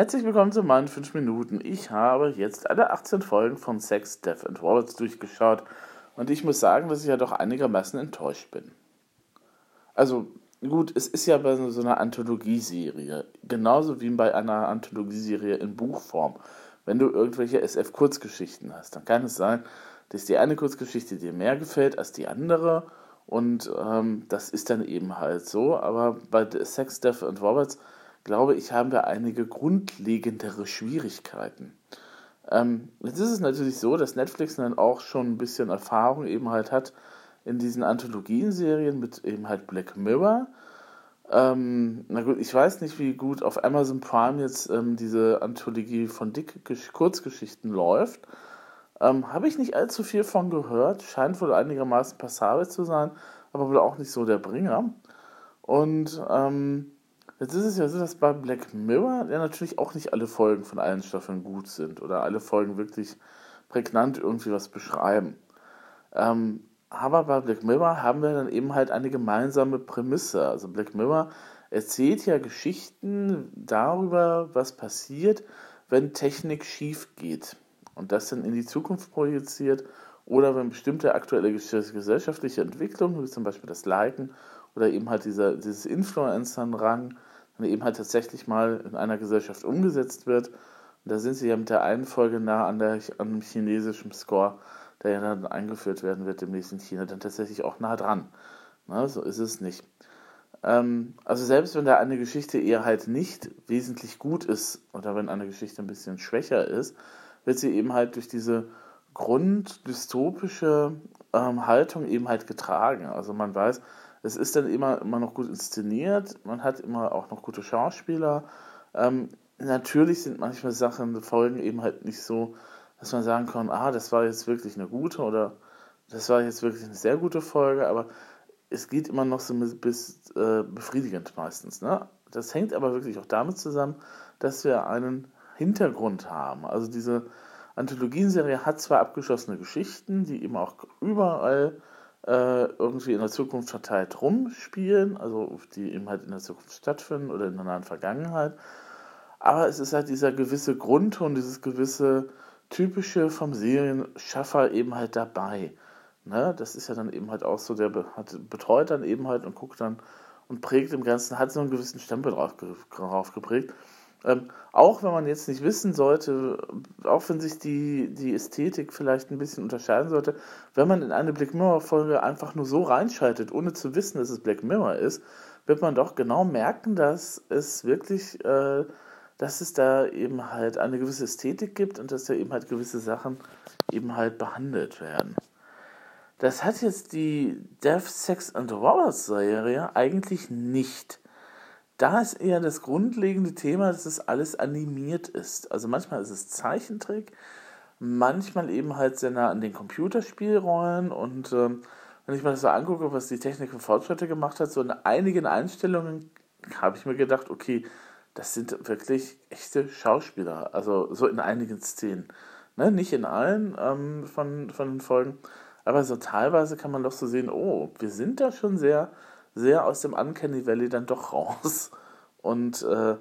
Herzlich willkommen zu meinen 5 Minuten. Ich habe jetzt alle 18 Folgen von Sex, Death and Wallets durchgeschaut und ich muss sagen, dass ich ja doch einigermaßen enttäuscht bin. Also, gut, es ist ja bei so einer Anthologieserie, genauso wie bei einer Anthologieserie in Buchform. Wenn du irgendwelche SF-Kurzgeschichten hast, dann kann es sein, dass die eine Kurzgeschichte dir mehr gefällt als die andere und ähm, das ist dann eben halt so. Aber bei Sex, Death and Roberts glaube ich, haben wir einige grundlegendere Schwierigkeiten. Ähm, jetzt ist es natürlich so, dass Netflix dann auch schon ein bisschen Erfahrung eben halt hat in diesen Anthologien-Serien mit eben halt Black Mirror. Ähm, na gut, ich weiß nicht, wie gut auf Amazon Prime jetzt ähm, diese Anthologie von Dick Kurzgeschichten läuft. Ähm, Habe ich nicht allzu viel von gehört. Scheint wohl einigermaßen passabel zu sein, aber wohl auch nicht so der Bringer. Und ähm, Jetzt ist es ja so, dass bei Black Mirror ja natürlich auch nicht alle Folgen von allen Staffeln gut sind oder alle Folgen wirklich prägnant irgendwie was beschreiben. Ähm, aber bei Black Mirror haben wir dann eben halt eine gemeinsame Prämisse. Also Black Mirror erzählt ja Geschichten darüber, was passiert, wenn Technik schief geht und das dann in die Zukunft projiziert oder wenn bestimmte aktuelle gesellschaftliche Entwicklungen, wie zum Beispiel das Liken oder eben halt dieser, dieses Influencer-Rang, und eben halt tatsächlich mal in einer Gesellschaft umgesetzt wird. Und da sind sie ja mit der einen Folge nah an, der, an dem chinesischen Score, der ja dann eingeführt werden wird demnächst in China, dann tatsächlich auch nah dran. Na, so ist es nicht. Ähm, also selbst wenn da eine Geschichte eher halt nicht wesentlich gut ist oder wenn eine Geschichte ein bisschen schwächer ist, wird sie eben halt durch diese grunddystopische ähm, Haltung eben halt getragen. Also man weiß, es ist dann immer, immer noch gut inszeniert, man hat immer auch noch gute Schauspieler. Ähm, natürlich sind manchmal Sachen, Folgen eben halt nicht so, dass man sagen kann, ah, das war jetzt wirklich eine gute oder das war jetzt wirklich eine sehr gute Folge, aber es geht immer noch so bis äh, befriedigend meistens. Ne? Das hängt aber wirklich auch damit zusammen, dass wir einen Hintergrund haben. Also diese Anthologienserie hat zwar abgeschlossene Geschichten, die eben auch überall äh, irgendwie in der Zukunft verteilt rumspielen, also die eben halt in der Zukunft stattfinden oder in der nahen Vergangenheit. Aber es ist halt dieser gewisse Grundton, dieses gewisse typische vom Serienschaffer eben halt dabei. Ne? Das ist ja dann eben halt auch so, der hat, betreut dann eben halt und guckt dann und prägt im Ganzen, hat so einen gewissen Stempel drauf, drauf geprägt. Ähm, auch wenn man jetzt nicht wissen sollte, auch wenn sich die, die Ästhetik vielleicht ein bisschen unterscheiden sollte, wenn man in eine Black Mirror-Folge einfach nur so reinschaltet, ohne zu wissen, dass es Black Mirror ist, wird man doch genau merken, dass es wirklich, äh, dass es da eben halt eine gewisse Ästhetik gibt und dass da eben halt gewisse Sachen eben halt behandelt werden. Das hat jetzt die Death, Sex and Rollers Serie eigentlich nicht da ist eher das grundlegende Thema, dass es alles animiert ist. Also manchmal ist es Zeichentrick, manchmal eben halt sehr nah an den Computerspielrollen und ähm, wenn ich mir das so angucke, was die Technik für Fortschritte gemacht hat, so in einigen Einstellungen habe ich mir gedacht, okay, das sind wirklich echte Schauspieler, also so in einigen Szenen. Ne? Nicht in allen ähm, von, von den Folgen, aber so teilweise kann man doch so sehen, oh, wir sind da schon sehr sehr aus dem Uncanny Valley dann doch raus. Und äh,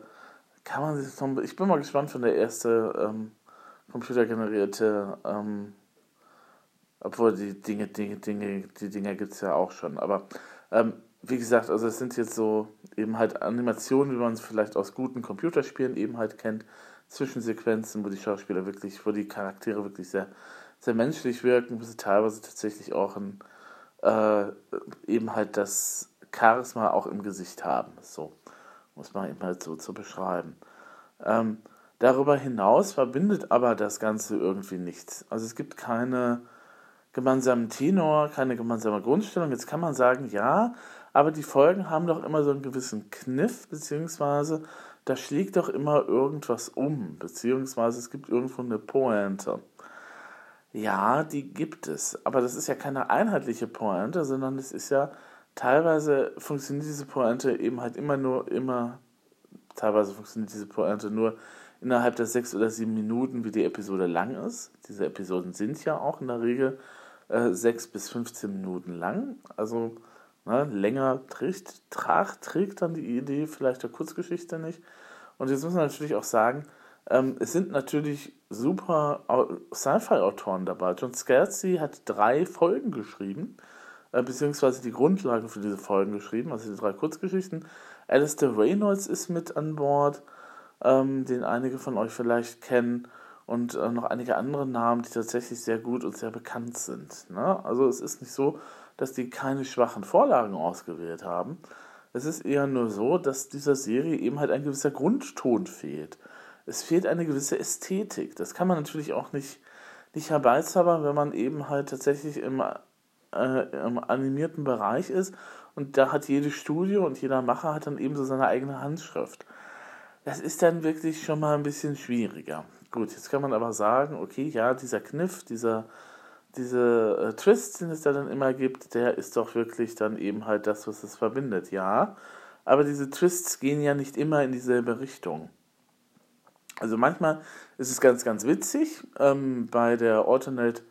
kann man sich noch, ich bin mal gespannt von der erste ähm, computergenerierte, ähm, obwohl die Dinge, Dinge, Dinge, die Dinger gibt es ja auch schon. Aber ähm, wie gesagt, also es sind jetzt so eben halt Animationen, wie man es vielleicht aus guten Computerspielen eben halt kennt, Zwischensequenzen, wo die Schauspieler wirklich, wo die Charaktere wirklich sehr, sehr menschlich wirken, wo sie teilweise tatsächlich auch ein, äh, eben halt das Charisma auch im Gesicht haben. So muss man eben halt so zu beschreiben. Ähm, darüber hinaus verbindet aber das Ganze irgendwie nichts. Also es gibt keine gemeinsamen Tenor, keine gemeinsame Grundstellung. Jetzt kann man sagen, ja, aber die Folgen haben doch immer so einen gewissen Kniff, beziehungsweise da schlägt doch immer irgendwas um, beziehungsweise es gibt irgendwo eine Pointe. Ja, die gibt es, aber das ist ja keine einheitliche Pointe, sondern es ist ja teilweise funktioniert diese Pointe eben halt immer nur, immer, teilweise funktioniert diese Pointe nur innerhalb der sechs oder sieben Minuten, wie die Episode lang ist. Diese Episoden sind ja auch in der Regel äh, sechs bis 15 Minuten lang. Also ne, länger trägt, trag, trägt dann die Idee vielleicht der Kurzgeschichte nicht. Und jetzt muss man natürlich auch sagen, ähm, es sind natürlich super Sci-Fi-Autoren dabei. John Scalzi hat drei Folgen geschrieben, äh, beziehungsweise die Grundlage für diese Folgen geschrieben, also die drei Kurzgeschichten. Alistair Reynolds ist mit an Bord, ähm, den einige von euch vielleicht kennen, und äh, noch einige andere Namen, die tatsächlich sehr gut und sehr bekannt sind. Ne? Also es ist nicht so, dass die keine schwachen Vorlagen ausgewählt haben. Es ist eher nur so, dass dieser Serie eben halt ein gewisser Grundton fehlt. Es fehlt eine gewisse Ästhetik. Das kann man natürlich auch nicht, nicht herbeizaubern, wenn man eben halt tatsächlich im, äh, im animierten Bereich ist und da hat jedes Studio und jeder Macher hat dann eben so seine eigene Handschrift. Das ist dann wirklich schon mal ein bisschen schwieriger. Gut, jetzt kann man aber sagen, okay, ja, dieser Kniff, dieser, diese äh, Twist, den es da dann immer gibt, der ist doch wirklich dann eben halt das, was es verbindet, ja. Aber diese Twists gehen ja nicht immer in dieselbe Richtung. Also manchmal ist es ganz, ganz witzig. Ähm, bei der Alternate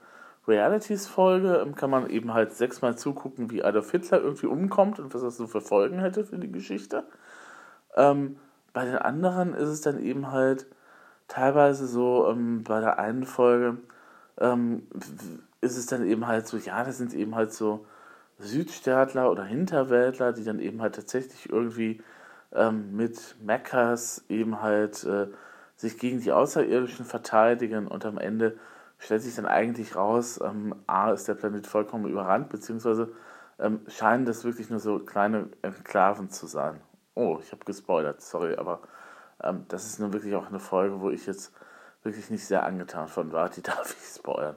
Realities Folge ähm, kann man eben halt sechsmal zugucken, wie Adolf Hitler irgendwie umkommt und was das so für Folgen hätte für die Geschichte. Ähm, bei den anderen ist es dann eben halt teilweise so, ähm, bei der einen Folge ähm, ist es dann eben halt so, ja, das sind eben halt so Südstaatler oder Hinterwäldler, die dann eben halt tatsächlich irgendwie ähm, mit Meccas eben halt äh, sich gegen die Außerirdischen verteidigen und am Ende stellt sich dann eigentlich raus, ähm, A ist der Planet vollkommen überrannt, beziehungsweise ähm, scheinen das wirklich nur so kleine Enklaven zu sein. Oh, ich habe gespoilert, sorry, aber ähm, das ist nun wirklich auch eine Folge, wo ich jetzt wirklich nicht sehr angetan von war, die darf ich spoilern.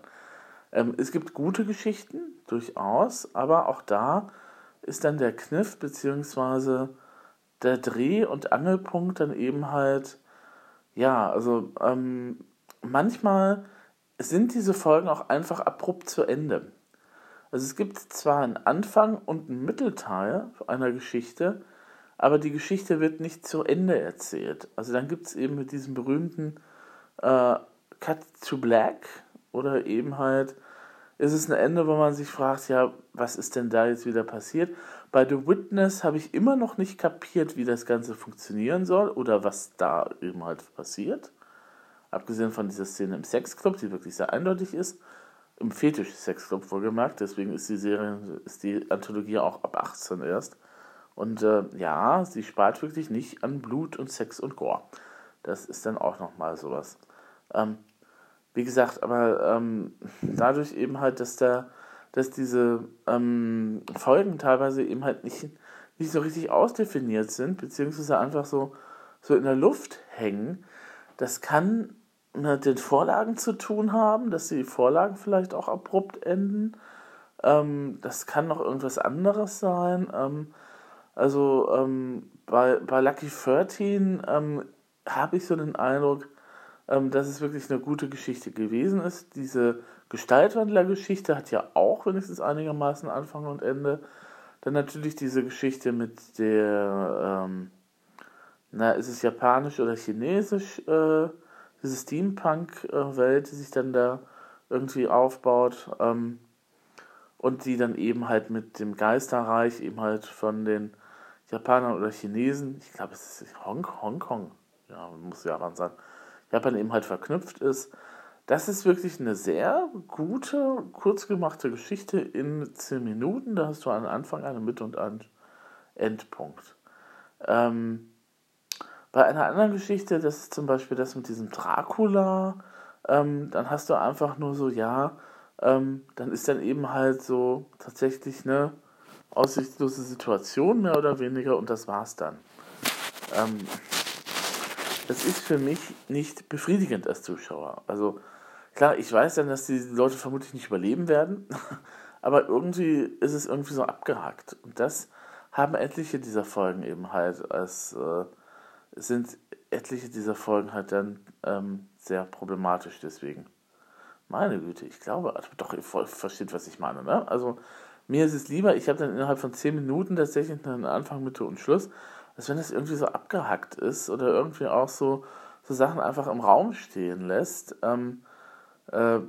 Ähm, es gibt gute Geschichten, durchaus, aber auch da ist dann der Kniff beziehungsweise der Dreh- und Angelpunkt dann eben halt, ja, also ähm, manchmal sind diese Folgen auch einfach abrupt zu Ende. Also es gibt zwar einen Anfang und einen Mittelteil einer Geschichte, aber die Geschichte wird nicht zu Ende erzählt. Also dann gibt es eben mit diesem berühmten äh, Cut to Black oder eben halt ist es ein Ende, wo man sich fragt, ja, was ist denn da jetzt wieder passiert? Bei The Witness habe ich immer noch nicht kapiert, wie das Ganze funktionieren soll oder was da eben halt passiert. Abgesehen von dieser Szene im Sexclub, die wirklich sehr eindeutig ist. Im Fetisch-Sexclub wohlgemerkt, deswegen ist die Serie, ist die Anthologie auch ab 18 erst. Und äh, ja, sie spart wirklich nicht an Blut und Sex und Gore. Das ist dann auch nochmal sowas. Ähm, wie gesagt, aber ähm, dadurch eben halt, dass da, dass diese ähm, Folgen teilweise eben halt nicht, nicht so richtig ausdefiniert sind, beziehungsweise einfach so, so in der Luft hängen, das kann mit den Vorlagen zu tun haben, dass die Vorlagen vielleicht auch abrupt enden. Ähm, das kann noch irgendwas anderes sein. Ähm, also ähm, bei, bei Lucky 13 ähm, habe ich so den Eindruck, ähm, dass es wirklich eine gute Geschichte gewesen ist. Diese Gestaltwandler-Geschichte hat ja auch wenigstens einigermaßen Anfang und Ende. Dann natürlich diese Geschichte mit der, ähm, na, ist es japanisch oder chinesisch, äh, diese Steampunk-Welt, die sich dann da irgendwie aufbaut. Ähm, und die dann eben halt mit dem Geisterreich eben halt von den Japanern oder Chinesen, ich glaube, es ist Hong Hongkong, ja, muss Japan sein, Japan eben halt verknüpft ist. Das ist wirklich eine sehr gute, kurz gemachte Geschichte in 10 Minuten. Da hast du einen Anfang, eine Mitte und einen Endpunkt. Ähm, bei einer anderen Geschichte, das ist zum Beispiel das mit diesem Dracula, ähm, dann hast du einfach nur so, ja, ähm, dann ist dann eben halt so tatsächlich eine aussichtslose Situation, mehr oder weniger, und das war's dann. Ähm, das ist für mich nicht befriedigend als Zuschauer. Also klar, ich weiß dann, dass die Leute vermutlich nicht überleben werden, aber irgendwie ist es irgendwie so abgehakt. Und das haben etliche dieser Folgen eben halt als äh, sind etliche dieser Folgen halt dann ähm, sehr problematisch deswegen. Meine Güte, ich glaube, also doch, ihr versteht, was ich meine, ne? Also mir ist es lieber, ich habe dann innerhalb von 10 Minuten tatsächlich einen Anfang, Mitte und Schluss, als wenn das irgendwie so abgehackt ist oder irgendwie auch so, so Sachen einfach im Raum stehen lässt. Ähm, äh,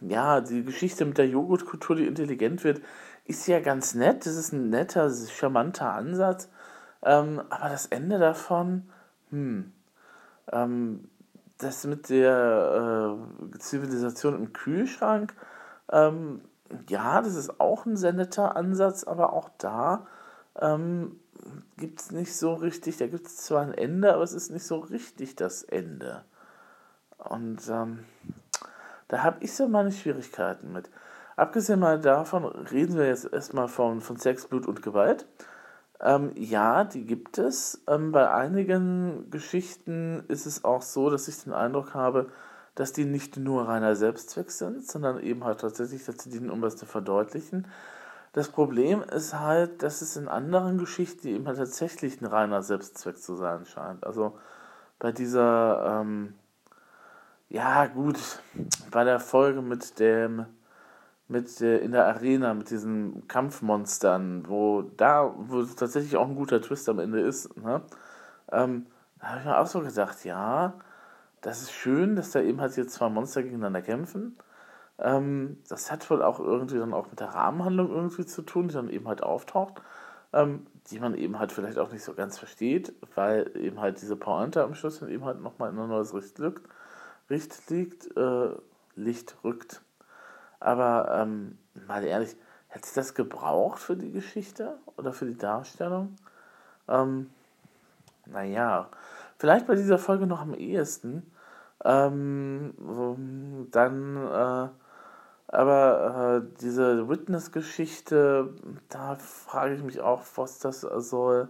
ja, die Geschichte mit der Joghurtkultur, die intelligent wird, ist ja ganz nett. Das ist ein netter, charmanter Ansatz. Ähm, aber das Ende davon, hm, ähm, das mit der äh, Zivilisation im Kühlschrank, ähm, ja, das ist auch ein sehr netter Ansatz, aber auch da ähm, gibt es nicht so richtig, da gibt es zwar ein Ende, aber es ist nicht so richtig das Ende. Und ähm, da habe ich so meine Schwierigkeiten mit. Abgesehen mal davon reden wir jetzt erstmal von, von Sex, Blut und Gewalt. Ähm, ja, die gibt es. Ähm, bei einigen Geschichten ist es auch so, dass ich den Eindruck habe, dass die nicht nur reiner Selbstzweck sind, sondern eben halt tatsächlich dazu dienen, um was zu verdeutlichen. Das Problem ist halt, dass es in anderen Geschichten eben halt tatsächlich ein reiner Selbstzweck zu sein scheint. Also bei dieser, ähm, ja gut, bei der Folge mit dem, mit der, in der Arena, mit diesen Kampfmonstern, wo da, wo tatsächlich auch ein guter Twist am Ende ist, ne? Ähm, da habe ich mir auch so gedacht, ja, das ist schön, dass da eben halt jetzt zwei Monster gegeneinander kämpfen. Ähm, das hat wohl auch irgendwie dann auch mit der Rahmenhandlung irgendwie zu tun, die dann eben halt auftaucht, ähm, die man eben halt vielleicht auch nicht so ganz versteht, weil eben halt diese Pointe am Schluss dann eben halt nochmal in ein neues Licht, Licht liegt, äh, Licht rückt. Aber ähm, mal ehrlich, hätte es das gebraucht für die Geschichte oder für die Darstellung? Ähm, naja, vielleicht bei dieser Folge noch am ehesten. Ähm, dann äh, aber äh, diese Witness-Geschichte, da frage ich mich auch, was das soll.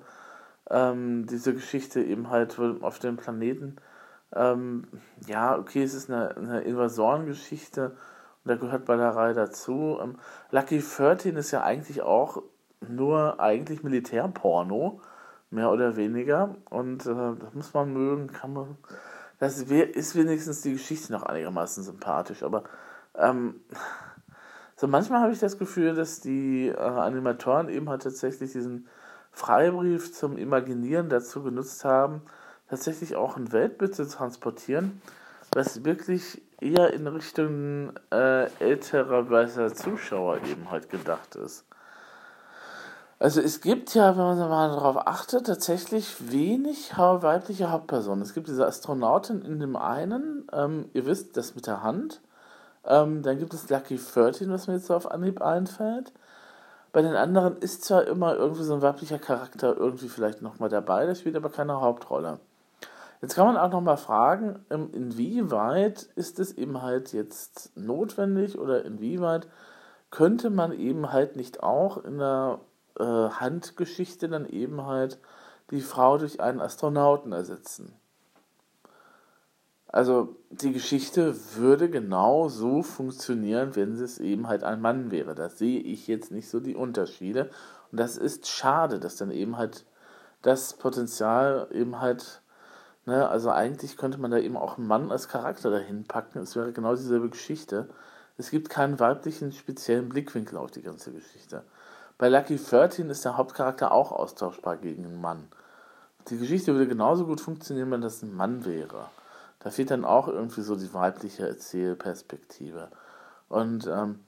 Ähm, diese Geschichte eben halt auf dem Planeten. Ähm, ja, okay, es ist eine, eine Invasorengeschichte da gehört Ballerei dazu. Ähm, Lucky 13 ist ja eigentlich auch nur eigentlich Militärporno, mehr oder weniger. Und äh, das muss man mögen, kann man. Das ist wenigstens die Geschichte noch einigermaßen sympathisch, aber ähm, so manchmal habe ich das Gefühl, dass die äh, Animatoren eben halt tatsächlich diesen Freibrief zum Imaginieren dazu genutzt haben, tatsächlich auch ein Weltbild zu transportieren, was wirklich eher in Richtung äh, älterer weißer Zuschauer eben halt gedacht ist. Also es gibt ja, wenn man mal darauf achtet, tatsächlich wenig weibliche Hauptpersonen. Es gibt diese Astronautin in dem einen, ähm, ihr wisst, das mit der Hand. Ähm, dann gibt es Lucky 13, was mir jetzt so auf Anhieb einfällt. Bei den anderen ist zwar immer irgendwie so ein weiblicher Charakter irgendwie vielleicht nochmal dabei, das spielt aber keine Hauptrolle. Jetzt kann man auch nochmal fragen, ähm, inwieweit ist es eben halt jetzt notwendig oder inwieweit könnte man eben halt nicht auch in der äh, Handgeschichte dann eben halt die Frau durch einen Astronauten ersetzen? Also die Geschichte würde genau so funktionieren, wenn es eben halt ein Mann wäre. Da sehe ich jetzt nicht so die Unterschiede. Und das ist schade, dass dann eben halt das Potenzial eben halt, ne, also eigentlich könnte man da eben auch einen Mann als Charakter dahin packen. Es wäre genau dieselbe Geschichte. Es gibt keinen weiblichen speziellen Blickwinkel auf die ganze Geschichte. Bei Lucky 13 ist der Hauptcharakter auch austauschbar gegen einen Mann. Die Geschichte würde genauso gut funktionieren, wenn das ein Mann wäre. Da fehlt dann auch irgendwie so die weibliche Erzählperspektive. Und ähm,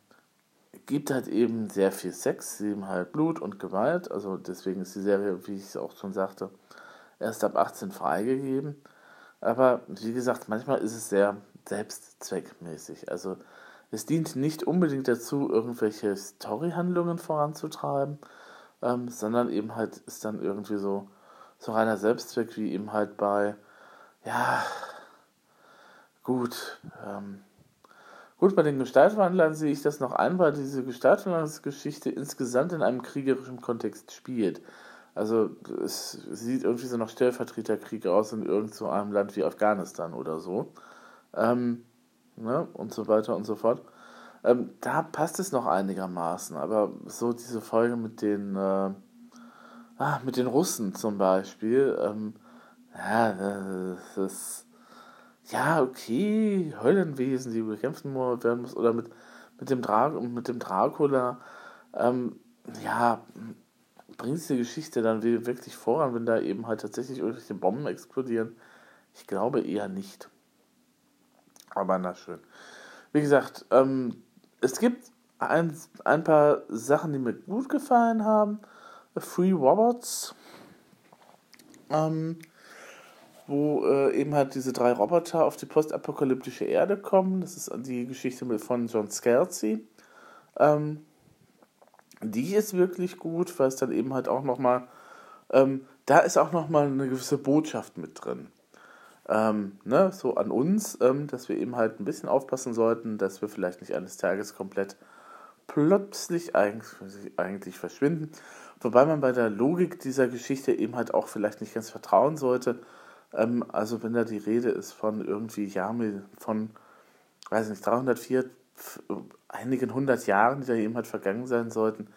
gibt halt eben sehr viel Sex, eben halt Blut und Gewalt. Also deswegen ist die Serie, wie ich es auch schon sagte, erst ab 18 freigegeben. Aber wie gesagt, manchmal ist es sehr selbstzweckmäßig. Also es dient nicht unbedingt dazu, irgendwelche Storyhandlungen voranzutreiben, ähm, sondern eben halt ist dann irgendwie so, so reiner Selbstzweck, wie eben halt bei, ja, Gut. Ähm, gut, bei den Gestaltwandlern sehe ich das noch ein, weil diese Gestaltwandlungsgeschichte insgesamt in einem kriegerischen Kontext spielt. Also es sieht irgendwie so nach Stellvertreterkrieg aus in irgend so einem Land wie Afghanistan oder so. Ähm, ne? Und so weiter und so fort. Ähm, da passt es noch einigermaßen, aber so diese Folge mit den, äh, ah, mit den Russen zum Beispiel, ähm, ja, das ist ja, okay, Höllenwesen, die bekämpfen werden muss, oder mit, mit, dem, Dra mit dem Dracula, ähm, ja, bringt die Geschichte dann wirklich voran, wenn da eben halt tatsächlich irgendwelche Bomben explodieren? Ich glaube eher nicht. Aber na schön. Wie gesagt, ähm, es gibt ein, ein paar Sachen, die mir gut gefallen haben. Free Robots. Ähm, wo äh, eben halt diese drei Roboter auf die postapokalyptische Erde kommen. Das ist die Geschichte von John Scalzi. Ähm, die ist wirklich gut, weil es dann eben halt auch nochmal, ähm, da ist auch nochmal eine gewisse Botschaft mit drin. Ähm, ne, so an uns, ähm, dass wir eben halt ein bisschen aufpassen sollten, dass wir vielleicht nicht eines Tages komplett plötzlich eigentlich, eigentlich verschwinden. Wobei man bei der Logik dieser Geschichte eben halt auch vielleicht nicht ganz vertrauen sollte. Ähm, also wenn da die Rede ist von irgendwie Jahren, von, weiß nicht, 304, einigen hundert Jahren, die da eben halt vergangen sein sollten.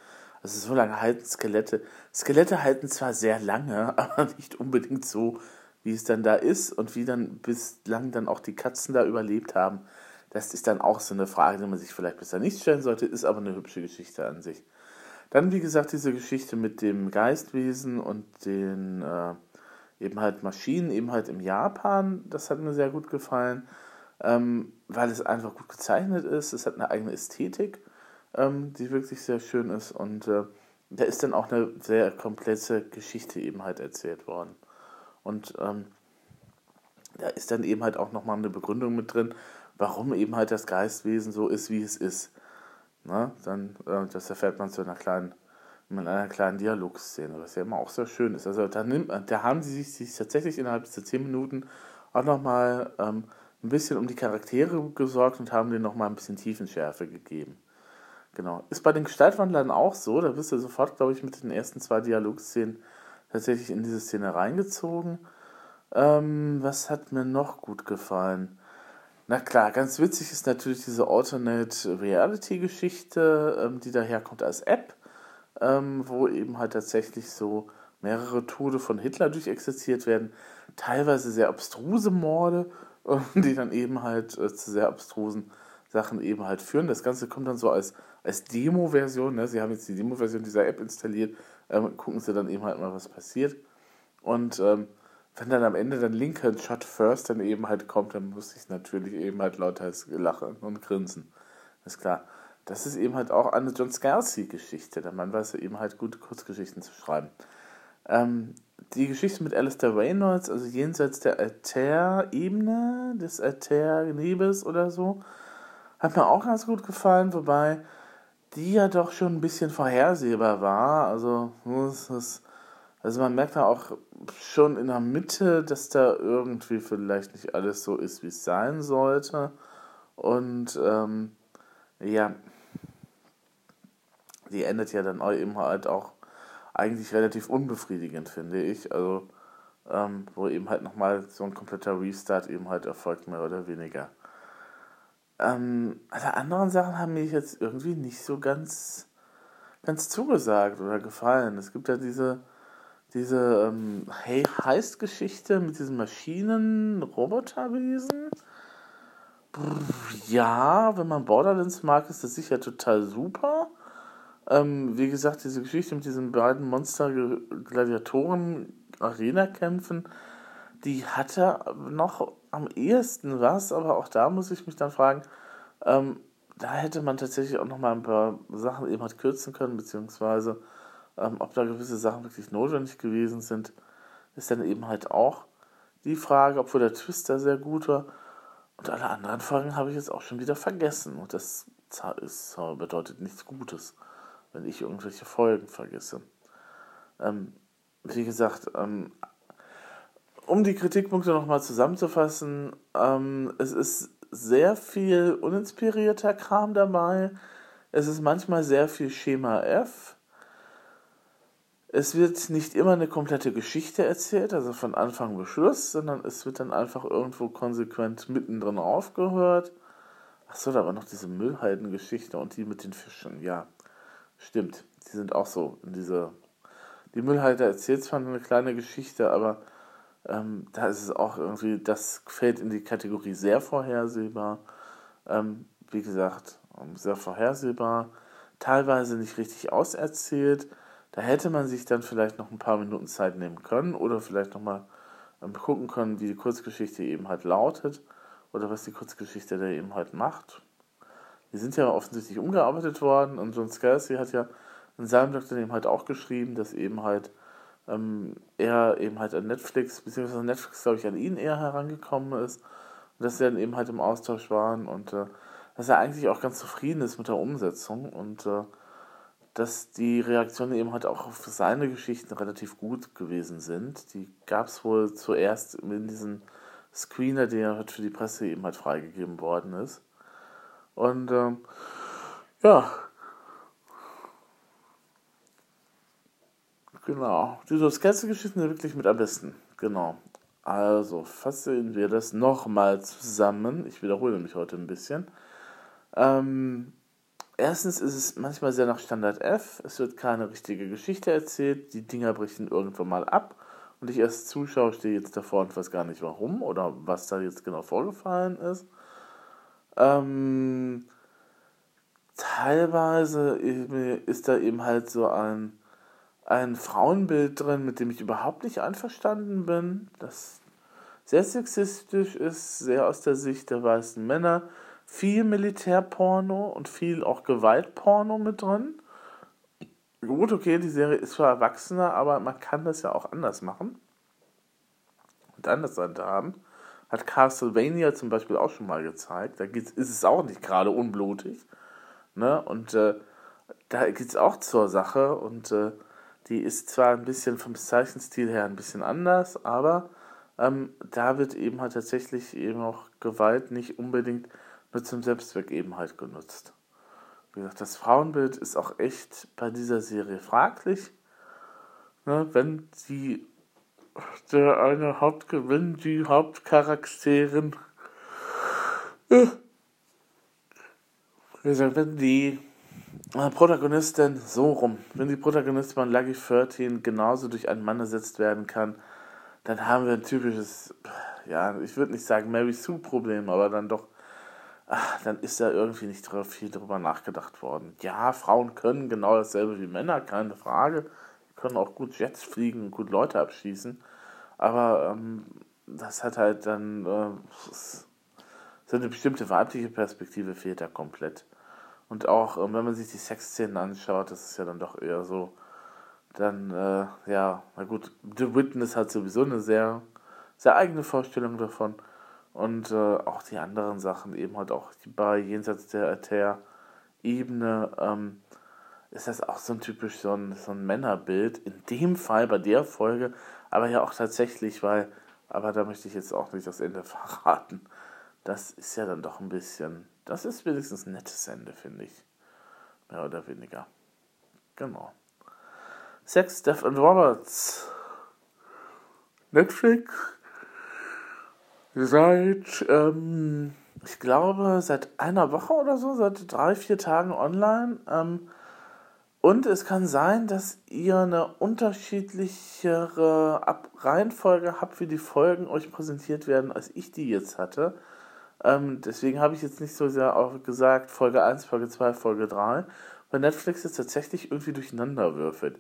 Also so lange halten Skelette. Skelette halten zwar sehr lange, aber nicht unbedingt so, wie es dann da ist und wie dann bislang dann auch die Katzen da überlebt haben. Das ist dann auch so eine Frage, die man sich vielleicht besser nicht stellen sollte, ist aber eine hübsche Geschichte an sich. Dann, wie gesagt, diese Geschichte mit dem Geistwesen und den äh, eben halt Maschinen, eben halt im Japan, das hat mir sehr gut gefallen, ähm, weil es einfach gut gezeichnet ist. Es hat eine eigene Ästhetik, ähm, die wirklich sehr schön ist und äh, da ist dann auch eine sehr komplexe Geschichte eben halt erzählt worden. Und ähm, da ist dann eben halt auch nochmal eine Begründung mit drin, warum eben halt das Geistwesen so ist, wie es ist. Ne? Dann, äh, das erfährt man zu einer kleinen, in einer kleinen Dialogszene, was ja immer auch sehr schön ist. Also da, nimmt, da haben sie sich, sich tatsächlich innerhalb dieser 10 Minuten auch nochmal ähm, ein bisschen um die Charaktere gesorgt und haben denen nochmal ein bisschen Tiefenschärfe gegeben. Genau. Ist bei den Gestaltwandlern auch so, da bist du sofort, glaube ich, mit den ersten zwei Dialogszenen tatsächlich in diese Szene reingezogen. Ähm, was hat mir noch gut gefallen? Na klar, ganz witzig ist natürlich diese Alternate Reality Geschichte, ähm, die daherkommt als App, ähm, wo eben halt tatsächlich so mehrere Tode von Hitler durchexerziert werden, teilweise sehr abstruse Morde, die dann eben halt äh, zu sehr abstrusen Sachen eben halt führen. Das Ganze kommt dann so als, als Demo-Version, ne? sie haben jetzt die Demo-Version dieser App installiert, ähm, gucken sie dann eben halt mal, was passiert. Und ähm, wenn dann am Ende dann Lincoln Shot First dann eben halt kommt, dann muss ich natürlich eben halt lauter lachen und grinsen. ist klar. Das ist eben halt auch eine John Scalzi-Geschichte. Der Mann weiß ja eben halt gute Kurzgeschichten zu schreiben. Ähm, die Geschichte mit Alistair Reynolds, also jenseits der Altair-Ebene, des Altair-Nebels oder so, hat mir auch ganz gut gefallen, wobei die ja doch schon ein bisschen vorhersehbar war. Also, ist also man merkt da auch schon in der Mitte, dass da irgendwie vielleicht nicht alles so ist, wie es sein sollte. Und ähm, ja, die endet ja dann eben halt auch eigentlich relativ unbefriedigend, finde ich. Also, ähm, wo eben halt nochmal so ein kompletter Restart eben halt erfolgt, mehr oder weniger. Ähm, alle anderen Sachen haben mir jetzt irgendwie nicht so ganz, ganz zugesagt oder gefallen. Es gibt ja diese diese ähm, hey, Heist-Geschichte mit diesen Maschinen, Roboterwesen. Ja, wenn man Borderlands mag, ist das sicher total super. Ähm, wie gesagt, diese Geschichte mit diesen beiden Monster-Gladiatoren-Arena-Kämpfen, die hatte noch am ehesten was, aber auch da muss ich mich dann fragen, ähm, da hätte man tatsächlich auch noch mal ein paar Sachen eben halt kürzen können, beziehungsweise ähm, ob da gewisse Sachen wirklich notwendig gewesen sind, ist dann eben halt auch die Frage, obwohl der Twist da sehr gut war. Und alle anderen Folgen habe ich jetzt auch schon wieder vergessen. Und das ist, bedeutet nichts Gutes, wenn ich irgendwelche Folgen vergesse. Ähm, wie gesagt, ähm, um die Kritikpunkte nochmal zusammenzufassen, ähm, es ist sehr viel uninspirierter Kram dabei. Es ist manchmal sehr viel Schema F. Es wird nicht immer eine komplette Geschichte erzählt, also von Anfang bis Schluss, sondern es wird dann einfach irgendwo konsequent mittendrin aufgehört. Achso, da war noch diese Müllhalden-Geschichte und die mit den Fischen. Ja, stimmt. Die sind auch so in dieser. Die Müllhalde erzählt zwar eine kleine Geschichte, aber ähm, da ist es auch irgendwie, das fällt in die Kategorie sehr vorhersehbar. Ähm, wie gesagt, sehr vorhersehbar. Teilweise nicht richtig auserzählt da hätte man sich dann vielleicht noch ein paar Minuten Zeit nehmen können oder vielleicht nochmal ähm, gucken können, wie die Kurzgeschichte eben halt lautet oder was die Kurzgeschichte da eben halt macht. Die sind ja offensichtlich umgearbeitet worden und John Scalzi hat ja in seinem dann eben halt auch geschrieben, dass eben halt ähm, er eben halt an Netflix, beziehungsweise Netflix, glaube ich, an ihn eher herangekommen ist. Und dass sie dann eben halt im Austausch waren und äh, dass er eigentlich auch ganz zufrieden ist mit der Umsetzung und äh, dass die Reaktionen eben halt auch auf seine Geschichten relativ gut gewesen sind. Die gab es wohl zuerst in diesem Screener, der halt für die Presse eben halt freigegeben worden ist. Und ähm, ja, Genau. Diese Sketch-Geschichten sind wirklich mit am besten. Genau. Also fassen wir das nochmal zusammen. Ich wiederhole mich heute ein bisschen. Ähm, erstens ist es manchmal sehr nach Standard F. Es wird keine richtige Geschichte erzählt. Die Dinger brechen irgendwann mal ab. Und ich als Zuschauer stehe jetzt davor und weiß gar nicht warum oder was da jetzt genau vorgefallen ist. Ähm, teilweise ist da eben halt so ein ein Frauenbild drin, mit dem ich überhaupt nicht einverstanden bin, das sehr sexistisch ist, sehr aus der Sicht der weißen Männer, viel Militärporno und viel auch Gewaltporno mit drin. Gut, okay, die Serie ist für Erwachsene, aber man kann das ja auch anders machen und anders handhaben. Hat Castlevania zum Beispiel auch schon mal gezeigt. Da ist es auch nicht gerade unblutig. Ne? Und äh, da geht es auch zur Sache und äh, die ist zwar ein bisschen vom Zeichenstil her ein bisschen anders, aber ähm, da wird eben halt tatsächlich eben auch Gewalt nicht unbedingt nur zum Selbstzweck eben halt genutzt. Wie gesagt, das Frauenbild ist auch echt bei dieser Serie fraglich. Ne, wenn die der eine Hauptgewinn, die Hauptcharakterin, gesagt, wenn die äh, Protagonistin, so rum. Wenn die Protagonistin von Lucky 13 genauso durch einen Mann ersetzt werden kann, dann haben wir ein typisches, ja, ich würde nicht sagen Mary Sue-Problem, aber dann doch, ach, dann ist da irgendwie nicht viel drüber nachgedacht worden. Ja, Frauen können genau dasselbe wie Männer, keine Frage. Können auch gut Jets fliegen gut Leute abschießen. Aber ähm, das hat halt dann, äh, so eine bestimmte weibliche Perspektive fehlt da komplett. Und auch, ähm, wenn man sich die Sexszenen anschaut, das ist ja dann doch eher so, dann, äh, ja, na gut, The Witness hat sowieso eine sehr, sehr eigene Vorstellung davon. Und äh, auch die anderen Sachen, eben halt auch die bei jenseits der Äther-Ebene, ähm, ist das auch so ein typisch so ein, so ein Männerbild. In dem Fall, bei der Folge, aber ja auch tatsächlich, weil, aber da möchte ich jetzt auch nicht das Ende verraten. Das ist ja dann doch ein bisschen das ist wenigstens ein nettes Ende, finde ich. Mehr oder weniger. Genau. Sex, Death and Roberts. Netflix. Seit, ähm, ich glaube, seit einer Woche oder so, seit drei, vier Tagen online. Ähm, und es kann sein, dass ihr eine unterschiedlichere Ab Reihenfolge habt, wie die Folgen euch präsentiert werden, als ich die jetzt hatte. Ähm, deswegen habe ich jetzt nicht so sehr auch gesagt, Folge 1, Folge 2, Folge 3, weil Netflix es tatsächlich irgendwie durcheinander würfelt.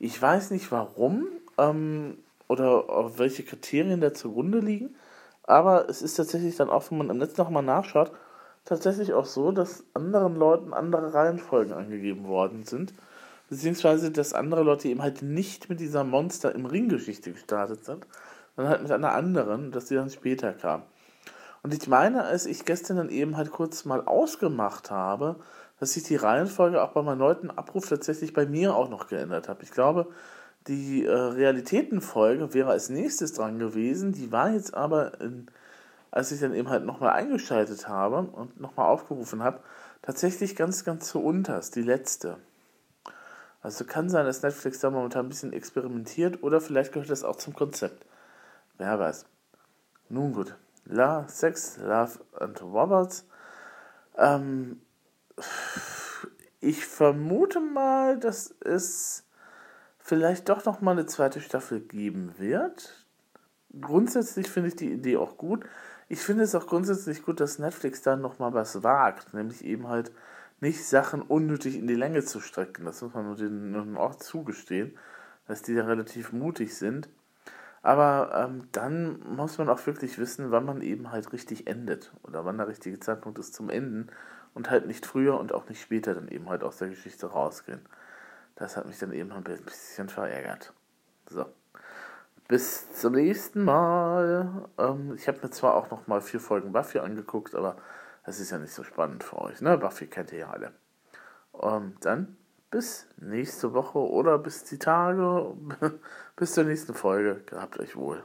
Ich weiß nicht warum ähm, oder auf welche Kriterien da zugrunde liegen, aber es ist tatsächlich dann auch, wenn man im Netz nochmal nachschaut, tatsächlich auch so, dass anderen Leuten andere Reihenfolgen angegeben worden sind. Beziehungsweise, dass andere Leute eben halt nicht mit dieser Monster im Ring-Geschichte gestartet sind, sondern halt mit einer anderen, dass die dann später kam. Und ich meine, als ich gestern dann eben halt kurz mal ausgemacht habe, dass sich die Reihenfolge auch beim erneuten Abruf tatsächlich bei mir auch noch geändert hat. Ich glaube, die äh, Realitätenfolge wäre als nächstes dran gewesen. Die war jetzt aber, in, als ich dann eben halt nochmal eingeschaltet habe und nochmal aufgerufen habe, tatsächlich ganz, ganz zu unterst, die letzte. Also kann sein, dass Netflix da momentan ein bisschen experimentiert oder vielleicht gehört das auch zum Konzept. Wer weiß. Nun gut. La, Sex, Love and Robots. Ähm, ich vermute mal, dass es vielleicht doch noch mal eine zweite Staffel geben wird. Grundsätzlich finde ich die Idee auch gut. Ich finde es auch grundsätzlich gut, dass Netflix da noch mal was wagt, nämlich eben halt nicht Sachen unnötig in die Länge zu strecken. Das muss man nur denen auch zugestehen, dass die da relativ mutig sind. Aber ähm, dann muss man auch wirklich wissen, wann man eben halt richtig endet oder wann der richtige Zeitpunkt ist zum Enden und halt nicht früher und auch nicht später dann eben halt aus der Geschichte rausgehen. Das hat mich dann eben ein bisschen verärgert. So. Bis zum nächsten Mal. Ähm, ich habe mir zwar auch noch mal vier Folgen Buffy angeguckt, aber das ist ja nicht so spannend für euch. Ne? Buffy kennt ihr ja alle. Ähm, dann bis nächste Woche oder bis die Tage, bis zur nächsten Folge. Gehabt euch wohl.